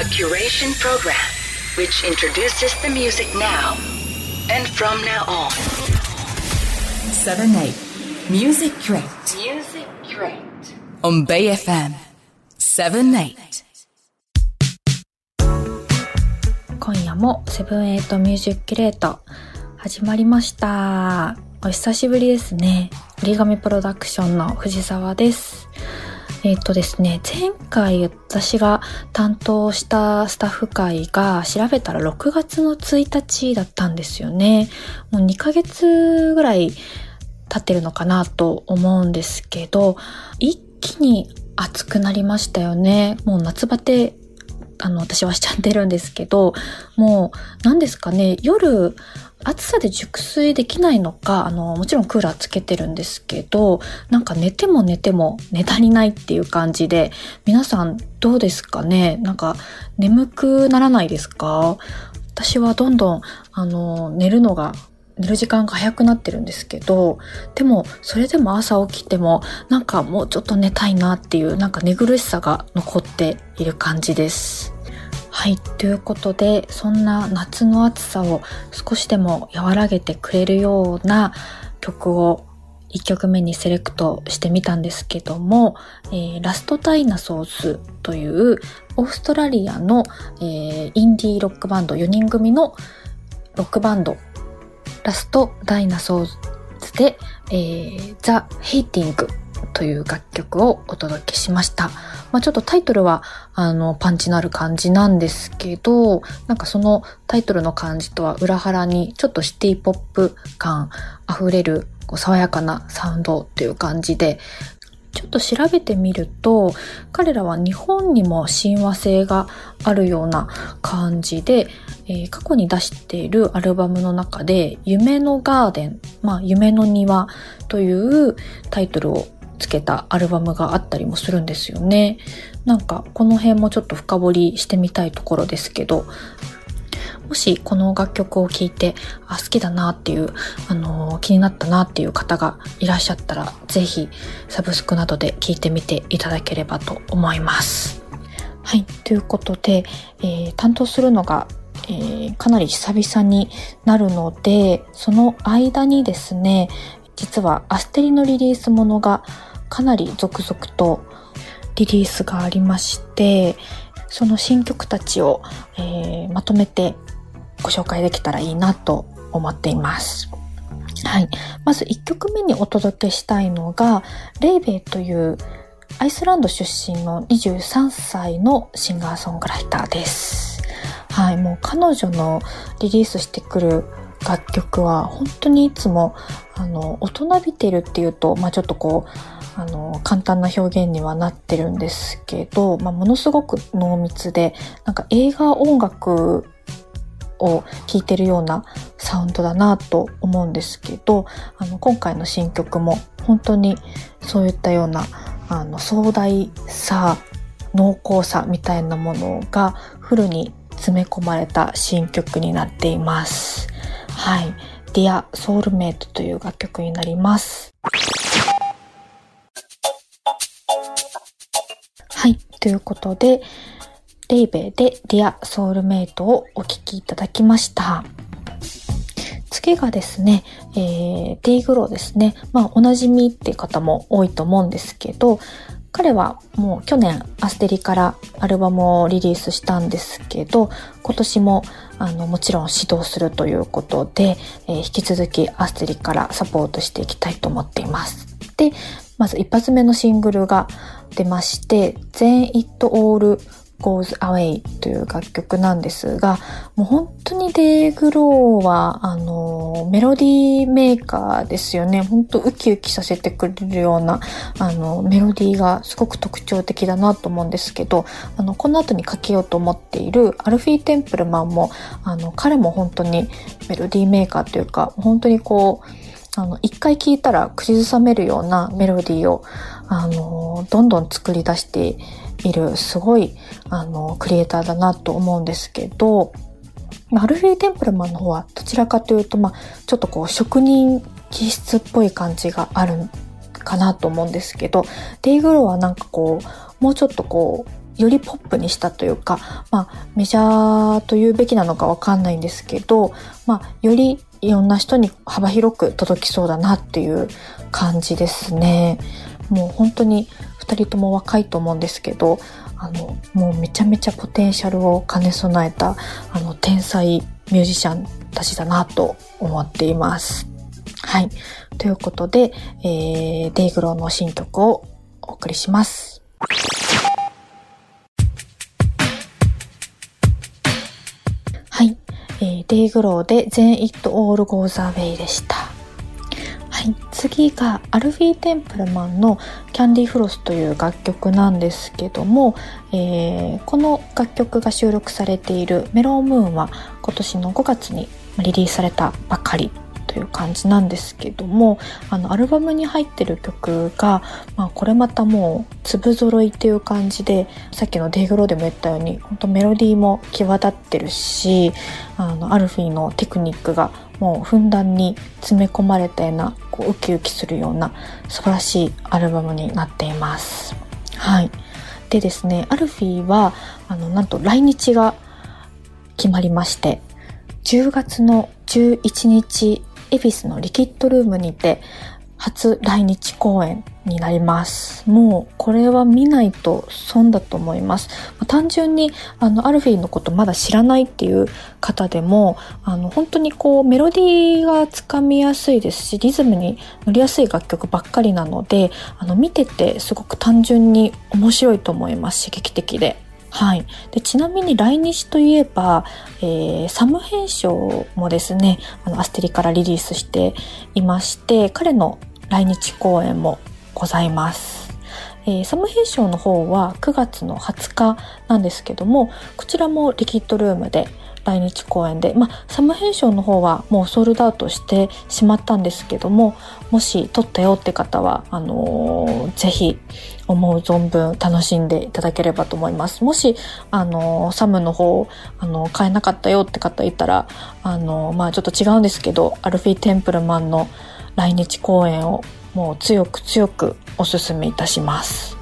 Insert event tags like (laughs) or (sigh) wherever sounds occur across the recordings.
A curation program which introduces the music now and from now on. 7 8 Music Crate Music Crate. on Bay FM 7 8今夜もセブンエイトミュージックレート始まりました。お久しぶりですね。折り紙プロダクションの藤沢です。えっ、とですね、前回私が担当したスタッフ会が調べたら6月の1日だったんですよね。もう2ヶ月ぐらい経ってるのかなと思うんですけど、一気に暑くなりましたよね。もう夏バテあの、私はしちゃってるんですけど、もう、何ですかね、夜、暑さで熟睡できないのか、あの、もちろんクーラーつけてるんですけど、なんか寝ても寝ても寝足りないっていう感じで、皆さんどうですかね？なんか、眠くならないですか？私はどんどん、あの、寝るのが寝る時間が早くなってるんですけど、でも、それでも朝起きても、なんかもうちょっと寝たいなっていう、なんか寝苦しさが残っている感じです。はい。ということで、そんな夏の暑さを少しでも和らげてくれるような曲を1曲目にセレクトしてみたんですけども、えーラストダイナソーズというオーストラリアの、えーインディーロックバンド4人組のロックバンドラストダイナソーズで、えー、ザ・ヘイティングという楽曲をお届けしました。まあちょっとタイトルは、あの、パンチのある感じなんですけど、なんかそのタイトルの感じとは裏腹に、ちょっとシティポップ感溢れる、こう爽やかなサウンドっていう感じで、ちょっと調べてみると、彼らは日本にも親和性があるような感じで、えー過去に出しているアルバムの中で、夢のガーデン、まあ、夢の庭というタイトルをつけたアルバムがあったりもするんですよね。なんか、この辺もちょっと深掘りしてみたいところですけど、もしこの楽曲を聴いて、あ、好きだなっていう、あのー気になったなっていう方がいらっしゃったら、ぜひサブスクなどで聴いてみていただければと思います。はい。ということで、えー担当するのが、えーかなり久々になるので、その間にですね、実はアステリのリリースものがかなり続々とリリースがありまして、その新曲たちを、えーまとめてご紹介できたらいいなと思っています。はい。まず1曲目にお届けしたいのが、レイベイというアイスランド出身の23歳のシンガーソングライターです。はい。もう彼女のリリースしてくる楽曲は本当にいつも、あの、大人びてるっていうと、まあちょっとこう、あの、簡単な表現にはなってるんですけど、まあものすごく濃密で、なんか映画音楽を聴いてるようなサウンドだなと思うんですけど、あの、今回の新曲も本当にそういったような、あの、壮大さ、濃厚さみたいなものがフルに詰め込まれた新曲になっています。はい。Dear Soulmate という楽曲になります。ということで、レイベイで Dear Soulmate をお聴きいただきました。次がですね、えー、デイグローですね。まあ、おなじみって方も多いと思うんですけど、彼はもう去年アステリからアルバムをリリースしたんですけど、今年もあのもちろん指導するということで、えー引き続きアステリからサポートしていきたいと思っています。で、まず一発目のシングルが出まして、Then It All Goes Away という楽曲なんですが、もう本当にデイグローは、あの、メロディーメーカーですよね。本当ウキウキさせてくれるような、あの、メロディーがすごく特徴的だなと思うんですけど、あの、この後にかけようと思っているアルフィー・テンプルマンも、あの、彼も本当にメロディーメーカーというか、本当にこう、あの、一回聴いたら口ずさめるようなメロディーを、あの、どんどん作り出している、すごい、あの、クリエイターだなと思うんですけど、アルフィー・テンプルマンの方はどちらかというと、まあ、ちょっとこう、職人気質っぽい感じがあるかなと思うんですけど、デイグローはなんかこう、もうちょっとこう、よりポップにしたというか、まあ、メジャーというべきなのかわかんないんですけど、まあ、よりいろんな人に幅広く届きそうだなっていう感じですね。もう本当に二人とも若いと思うんですけど、あの、もうめちゃめちゃポテンシャルを兼ね備えた、あの、天才ミュージシャンたちだなと思っています。はい。ということで、えー、デイグローの新曲をお送りします。デイグローで Then It All Goes Away でした。はい、次がアルフィー・テンプルマンの「キャンディ・フロス」という楽曲なんですけども、えー、この楽曲が収録されている「メロンムーン」は今年の5月にリリースされたばかりという感じなんですけどもあのアルバムに入ってる曲が、まあ、これまたもう粒揃いっていう感じでさっきの「デイグロー」でも言ったように本当メロディーも際立ってるしあのアルフィーのテクニックがもうふんだんに詰め込まれたようなこうウキウキするような素晴らしいアルバムになっています。はい。でですね、アルフィーは、あの、なんと来日が決まりまして、10月の11日恵比寿のリキッドルームにて初来日公演になります。もうこれは見ないと損だと思います。ま単純にあのアルフィーのことまだ知らないっていう方でもあの本当にこうメロディーがつかみやすいですしリズムに乗りやすい楽曲ばっかりなのであの見ててすごく単純に面白いと思います刺激的で。はい。で、ちなみに来日といえば、えー、サム編集もですね、あの、アステリからリリースしていまして、彼の来日公演もございます。えー、サム編集の方は9月の20日なんですけども、こちらもリキッドルームで来日公演で、まあ、サム編集の方はもうソールドアウトしてしまったんですけども、もし撮ったよって方は、あのー、ぜひ思う存分楽しんでいただければと思います。もし、あのー、サムの方、あのー、買えなかったよって方いたら、あのまあ、ちょっと違うんですけど、アルフィー・テンプルマンの来日公演をもう強く強くお勧めいたします。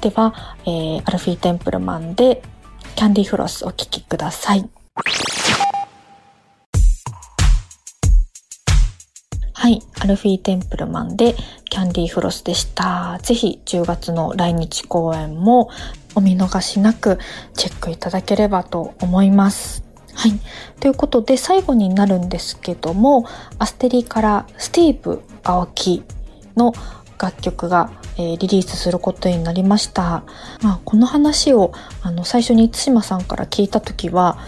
では、えー、アルフィー・テンプルマンでキャンディーフロスお聴きください。はい。アルフィー・テンプルマンでキャンディーフロスでした。ぜひ10月の来日公演もお見逃しなくチェックいただければと思います。はい。ということで最後になるんですけども、アステリからスティーブ・アオキの楽曲が、えー、リリースすることになりました。まあ、この話をあの最初に対馬さんから聞いた時は、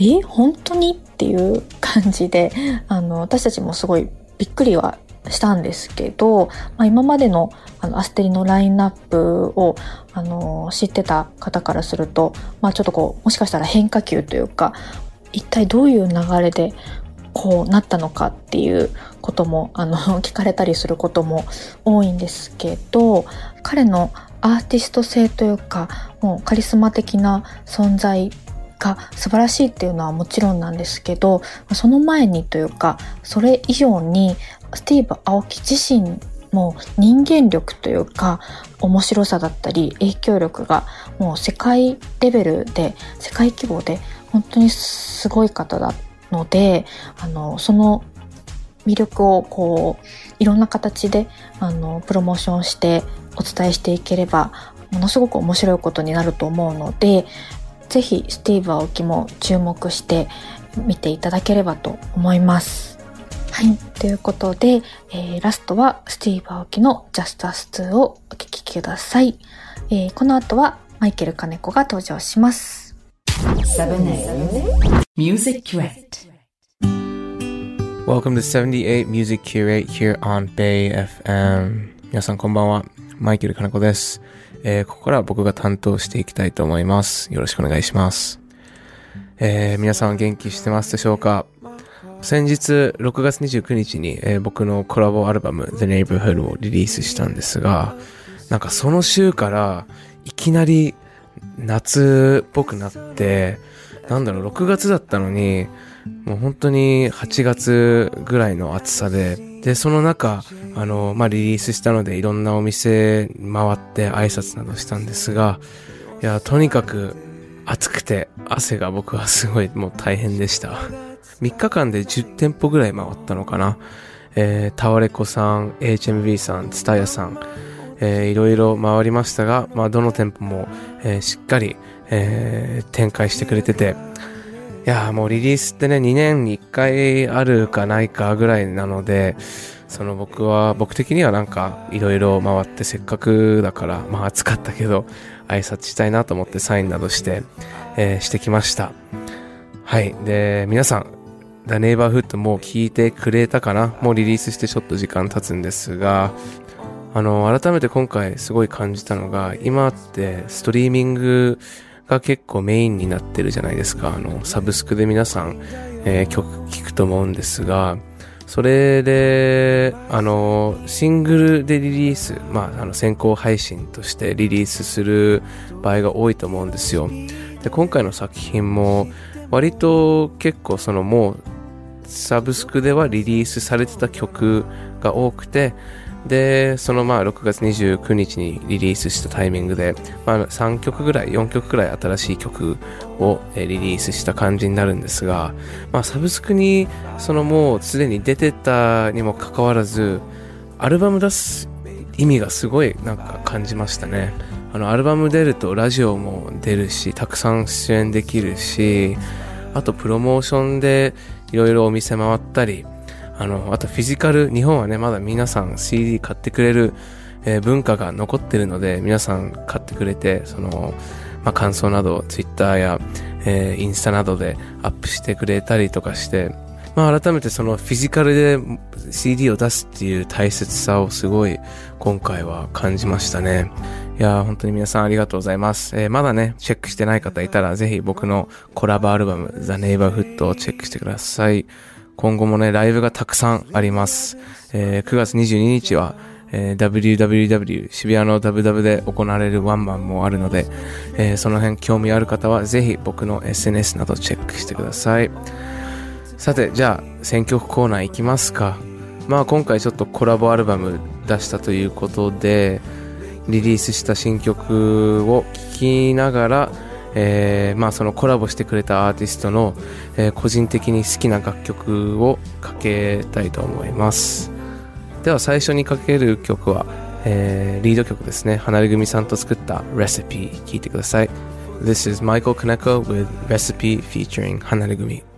え、本当に？っていう感じで、(laughs) あの、私たちもすごいびっくりはしたんですけど、まあ、今までのあのアステリのラインナップをあの知ってた方からすると、まあ、ちょっとこうもしかしたら変化球というか一体どういう流れでこうなったのかっていうこともあの (laughs) 聞かれたりすることも多いんですけど彼のアーティスト性というかもうカリスマ的な存在が素晴らしいっていうのはもちろんなんですけどその前にというかそれ以上にスティーブ・アオキ自身も人間力というか面白さだったり影響力がもう世界レベルで世界規模で本当にすごい方だのであのその魅力をこういろんな形であのプロモーションしてお伝えしていければものすごく面白いことになると思うのでぜひスティーブ・アオキも注目して見ていただければと思います。はい。ということで、えー、ラストはスティーブ・アオキの Just Us 2をお聴きください。えー、この後はマイケル・カネコが登場します。Music Curate Welcome to 78 Music Curate here on Bay FM 皆さんこんばんはマイケル・カネコです、えー、ここから僕が担当していきたいと思います。よろしくお願いします、えー、皆さん元気してますでしょうか？先日6月29日に、えー、僕のコラボアルバム The Neighborhood をリリースしたんですが、なんかその週からいきなり夏っぽくなって、なんだろう、6月だったのに、もう本当に8月ぐらいの暑さで、で、その中、あの、まあ、リリースしたのでいろんなお店回って挨拶などしたんですが、いや、とにかく暑くて汗が僕はすごいもう大変でした。3日間で10店舗ぐらい回ったのかな。えー、タワレコさん、HMB さん、ツタヤさん、えー、いろいろ回りましたが、まあ、どの店舗も、えー、しっかり、えー、展開してくれてて、いやもうリリースってね、2年に1回あるかないかぐらいなので、その僕は、僕的にはなんか、いろいろ回ってせっかくだから、まあ暑かったけど、挨拶したいなと思ってサインなどして、えー、してきました。はい。で、皆さん、The Neighborhood もう聞いてくれたかな？もうリリースしてちょっと時間経つんですが、あの、改めて今回すごい感じたのが、今ってストリーミングが結構メインになってるじゃないですか。あの、サブスクで皆さん、えー、曲聴くと思うんですが、それで、あの、シングルでリリース、まあ、あの、先行配信としてリリースする場合が多いと思うんですよ。で、今回の作品も、割と結構そのもう、サブスクではリリースされてた曲が多くて、で、そのまあ6月29日にリリースしたタイミングで、まあ3曲ぐらい、4曲ぐらい新しい曲をリリースした感じになるんですが、まあサブスクにそのもうすでに出てたにもかかわらず、アルバム出す意味がすごいなんか感じましたね。あのアルバム出るとラジオも出るし、たくさん出演できるし、あとプロモーションでいろいろお店回ったり、あの、あとフィジカル、日本はね、まだ皆さん CD 買ってくれる、えー、文化が残ってるので、皆さん買ってくれて、その、まあ、感想など、Twitter や、えー、インスタなどでアップしてくれたりとかして、まあ、改めてそのフィジカルで CD を出すっていう大切さをすごい今回は感じましたね。いや本当に皆さんありがとうございます。えー、まだね、チェックしてない方いたらぜひ僕のコラボアルバム The Neighborhood をチェックしてください。今後もね、ライブがたくさんあります。えー、9月22日は、えー、www 渋谷のダブダブで行われるワンマンもあるので、えー、その辺興味ある方はぜひ僕の SNS などチェックしてください。さて、じゃあ選曲コーナー行きますか。まあ今回ちょっとコラボアルバム出したということで、リリースした新曲を聴きながら、えー、まあそのコラボしてくれたアーティストの、えー、個人的に好きな楽曲をかけたいと思います。では最初にかける曲は、えー、リード曲ですね。離れ組さんと作った「Recipe」聴いてください。This is Michael Kaneko with Recipe featuring 離れ組。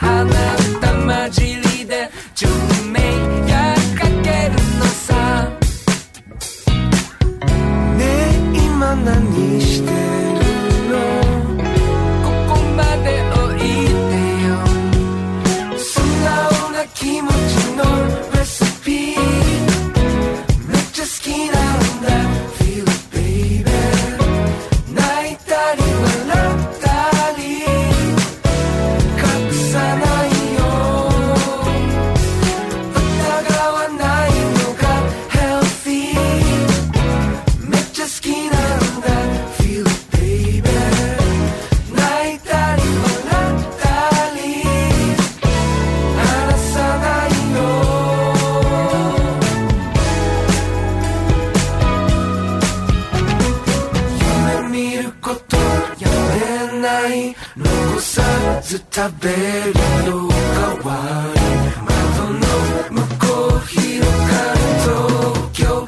And ず食べるのかワイ窓の向こう広がる東京。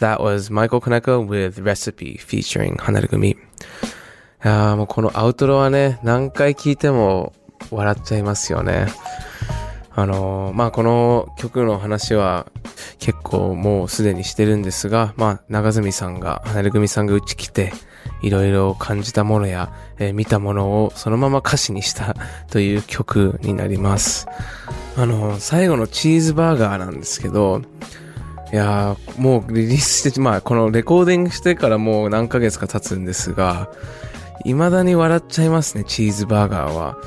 That was Michael Koneko with Recipe featuring 離れ組。いやもうこのアウトロはね、何回聴いても笑っちゃいますよね。あのーまあこの曲の話は結構もうすでにしてるんですが、まあ長住さんが、離れ組さんがうち来て、いろいろ感じたものや、えー見たものをそのまま歌詞にしたという曲になります。あのー最後のチーズバーガーなんですけど、いやー、もうリリースして、まあ、このレコーディングしてからもう何ヶ月か経つんですが、未だに笑っちゃいますね、チーズバーガーは。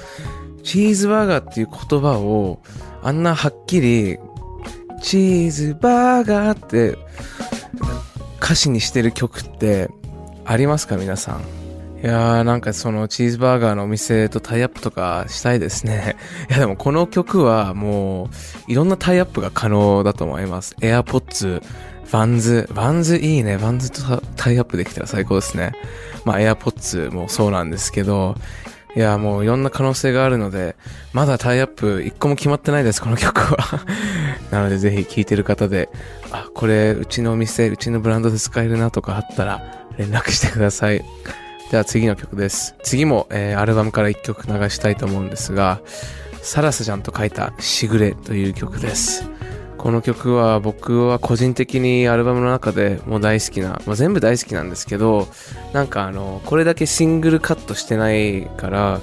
チーズバーガーっていう言葉を、あんなはっきり、チーズバーガーって歌詞にしてる曲ってありますか皆さん？いやーなんかそのチーズバーガーのお店とタイアップとかしたいですね。(laughs) いやでもこの曲はもういろんなタイアップが可能だと思います。AirPods、バンズ、バンズいいね。バンズとタイアップできたら最高ですね。まあ AirPods もそうなんですけど、いやもういろんな可能性があるので、まだタイアップ一個も決まってないです、この曲は。(laughs) なのでぜひ聴いてる方で、あ、これうちのお店、うちのブランドで使えるなとかあったら連絡してください。では次の曲です。次も、えーアルバムから一曲流したいと思うんですが、サラサちゃんと書いたしぐれという曲です。この曲は僕は個人的にアルバムの中でもう大好きな、まあ、全部大好きなんですけど、なんかあの、これだけシングルカットしてないから、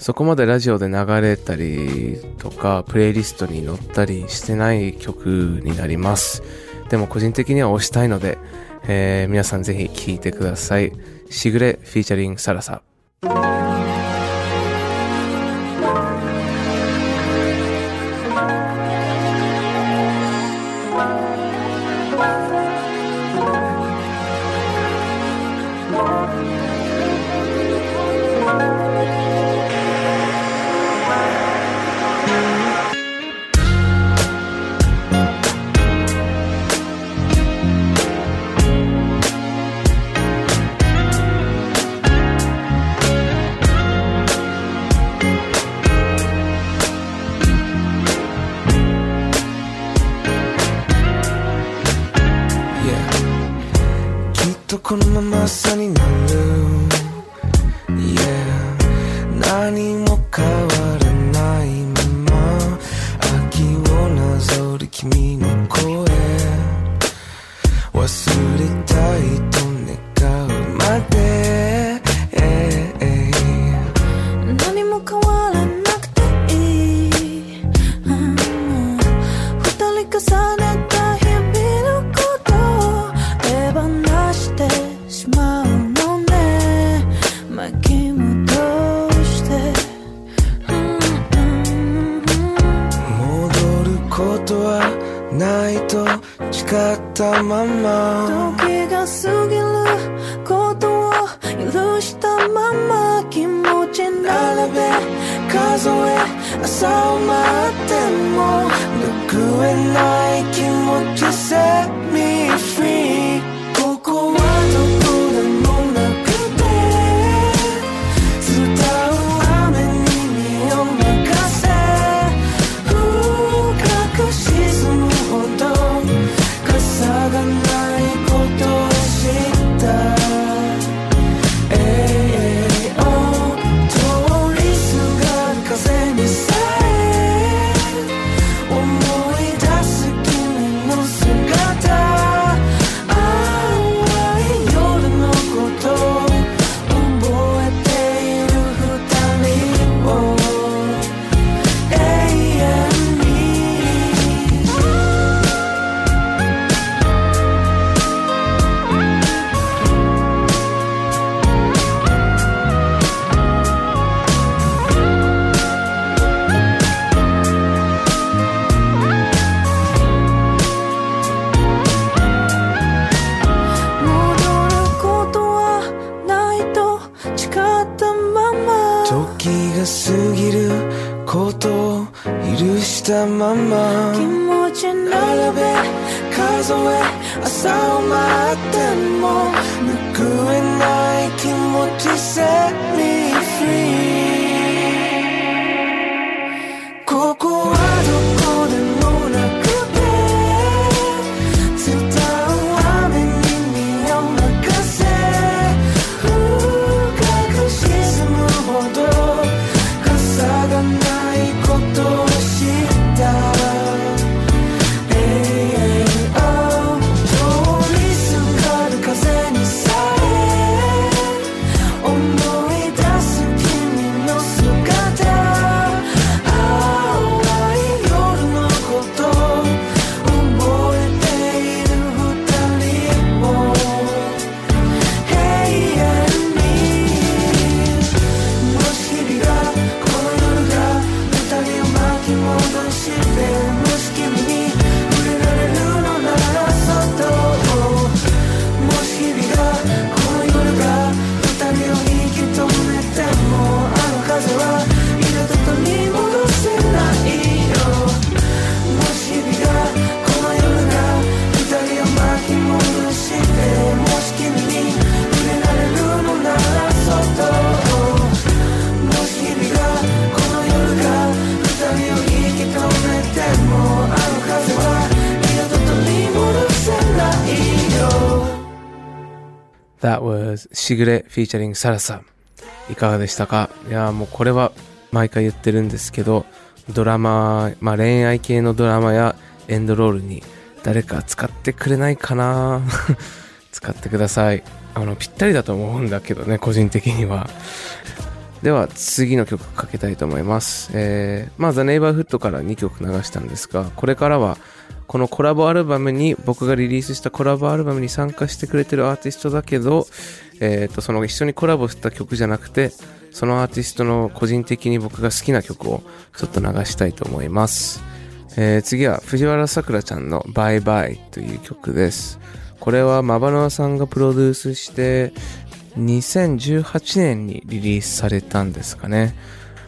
そこまでラジオで流れたりとか、プレイリストに載ったりしてない曲になります。でも個人的には推したいので、えー皆さんぜひ聴いてください。しぐれフィーチャリングサラサ。とこのまま朝になる数え朝を待っても拭えない気持ち set me free しぐれ featuring サラサ。いかがでしたか？いやもうこれは毎回言ってるんですけど、ドラマ、まあ恋愛系のドラマやエンドロールに誰か使ってくれないかな？(laughs) 使ってください。あの、ぴったりだと思うんだけどね、個人的には。では次の曲かけたいと思います。えー、まあ、ザ・ネイバーフットから2曲流したんですが、これからはこのコラボアルバムに僕がリリースしたコラボアルバムに参加してくれてるアーティストだけど、えっ、と、その一緒にコラボした曲じゃなくて、そのアーティストの個人的に僕が好きな曲をちょっと流したいと思います。えー次は藤原さくらちゃんのバイバイという曲です。これはマバノアさんがプロデュースして、2018年にリリースされたんですかね。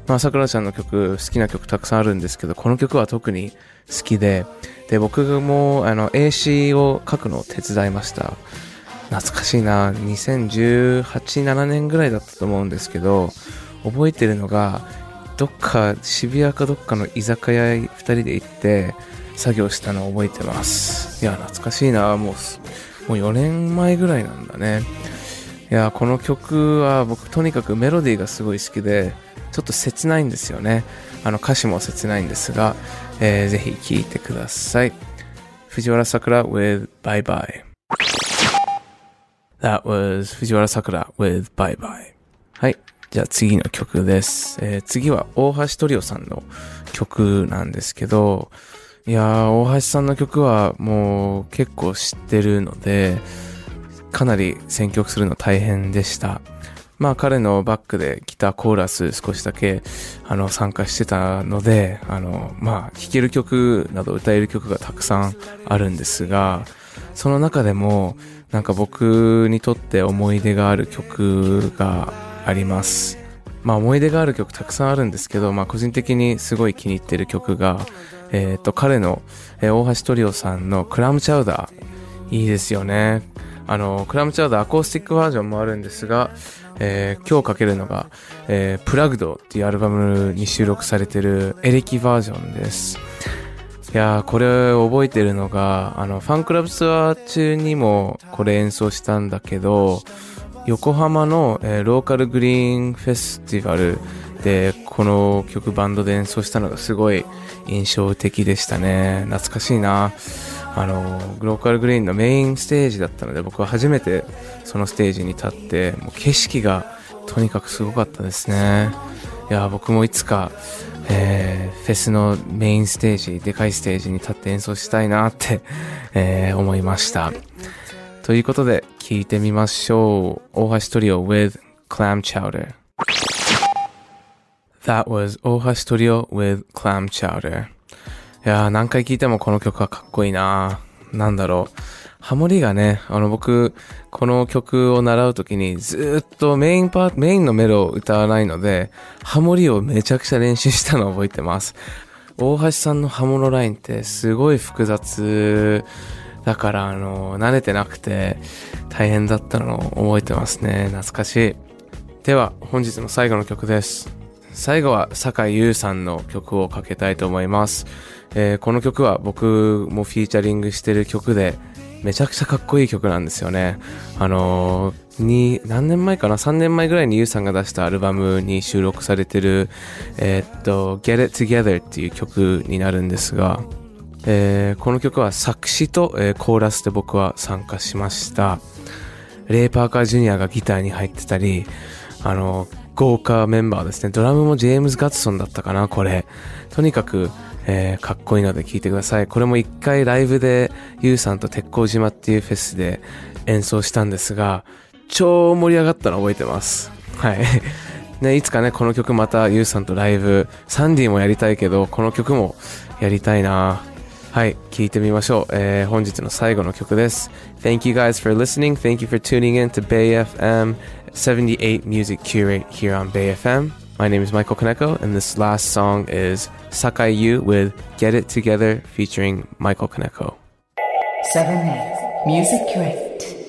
まあ、さくらちゃんの曲、好きな曲たくさんあるんですけど、この曲は特に好きで、で、僕も、あの、英詞を書くのを手伝いました。懐かしいな、2018、7年ぐらいだったと思うんですけど、覚えてるのが、どっか、渋谷かどっかの居酒屋2人で行って、作業したのを覚えてます。いや、懐かしいな、もう、もう4年前ぐらいなんだね。いや、この曲は僕とにかくメロディーがすごい好きで、ちょっと切ないんですよね。あの歌詞も切ないんですが、えーぜひ聴いてください。藤原さくら with Bye Bye. That was 藤原さくら with Bye Bye. はい。じゃあ次の曲です。えー次は大橋トリオさんの曲なんですけど、いやー、大橋さんの曲はもう結構知ってるので、かなり選曲するの大変でした。まあ彼のバックでギターコーラス少しだけあの参加してたので、あのまあ弾ける曲など歌える曲がたくさんあるんですが、その中でもなんか僕にとって思い出がある曲があります。まあ思い出がある曲たくさんあるんですけど、まあ個人的にすごい気に入ってる曲が、えっ、と彼の、え大橋トリオさんのクラムチャウダー。いいですよね。あの、クラムチャウダーアコースティックバージョンもあるんですが、えー今日かけるのが、えープラグドっていうアルバムに収録されてるエレキバージョンです。いやー、これ覚えてるのが、あの、ファンクラブツアー中にもこれ演奏したんだけど、横浜の、えーローカルグリーンフェスティバルでこの曲バンドで演奏したのがすごい印象的でしたね。懐かしいな。あの、ローカルグリーンのメインステージだったので僕は初めてそのステージに立って、もう景色がとにかくすごかったですね。いや、僕もいつか、えーフェスのメインステージ、でかいステージに立って演奏したいなって、(laughs) えー思いました。ということで、聞いてみましょう。大橋トリオ with Clam Chowder. That was 大橋トリオ with Clam Chowder. いやー、何回聴いてもこの曲はかっこいいななんだろう。ハモリがね、あの僕、この曲を習うときにずっとメインパート、メインのメロを歌わないので、ハモリをめちゃくちゃ練習したのを覚えてます。大橋さんの刃物ラインってすごい複雑だから、あの、慣れてなくて大変だったのを覚えてますね。懐かしい。では、本日の最後の曲です。最後は坂井優さんの曲をかけたいと思います。えーこの曲は僕もフィーチャリングしてる曲で、めちゃくちゃかっこいい曲なんですよね。あのーに、何年前かな ?3 年前ぐらいにユウさんが出したアルバムに収録されてる、えーっと、Get It Together っていう曲になるんですが、えーこの曲は作詞と、えーコーラスで僕は参加しました。レイ・パーカー・ジュニアがギターに入ってたり、あの、豪華メンバーですね。ドラムもジェームズ・ガッツソンだったかな、これ。とにかく、えーかっこいいので聴いてください。これも一回ライブで、ユウさんと鉄鋼島っていうフェスで演奏したんですが、超盛り上がったの覚えてます。はい。ね、いつかね、この曲またユウさんとライブ、サンディもやりたいけど、この曲もやりたいなはい、聴いてみましょう。えー本日の最後の曲です。Thank you guys for listening. Thank you for tuning in to Bay FM 78 Music Curate here on Bay FM. My name is Michael Kaneko, and this last song is Sakai Yu with Get It Together featuring Michael Kaneko. 7 8 Music Crate.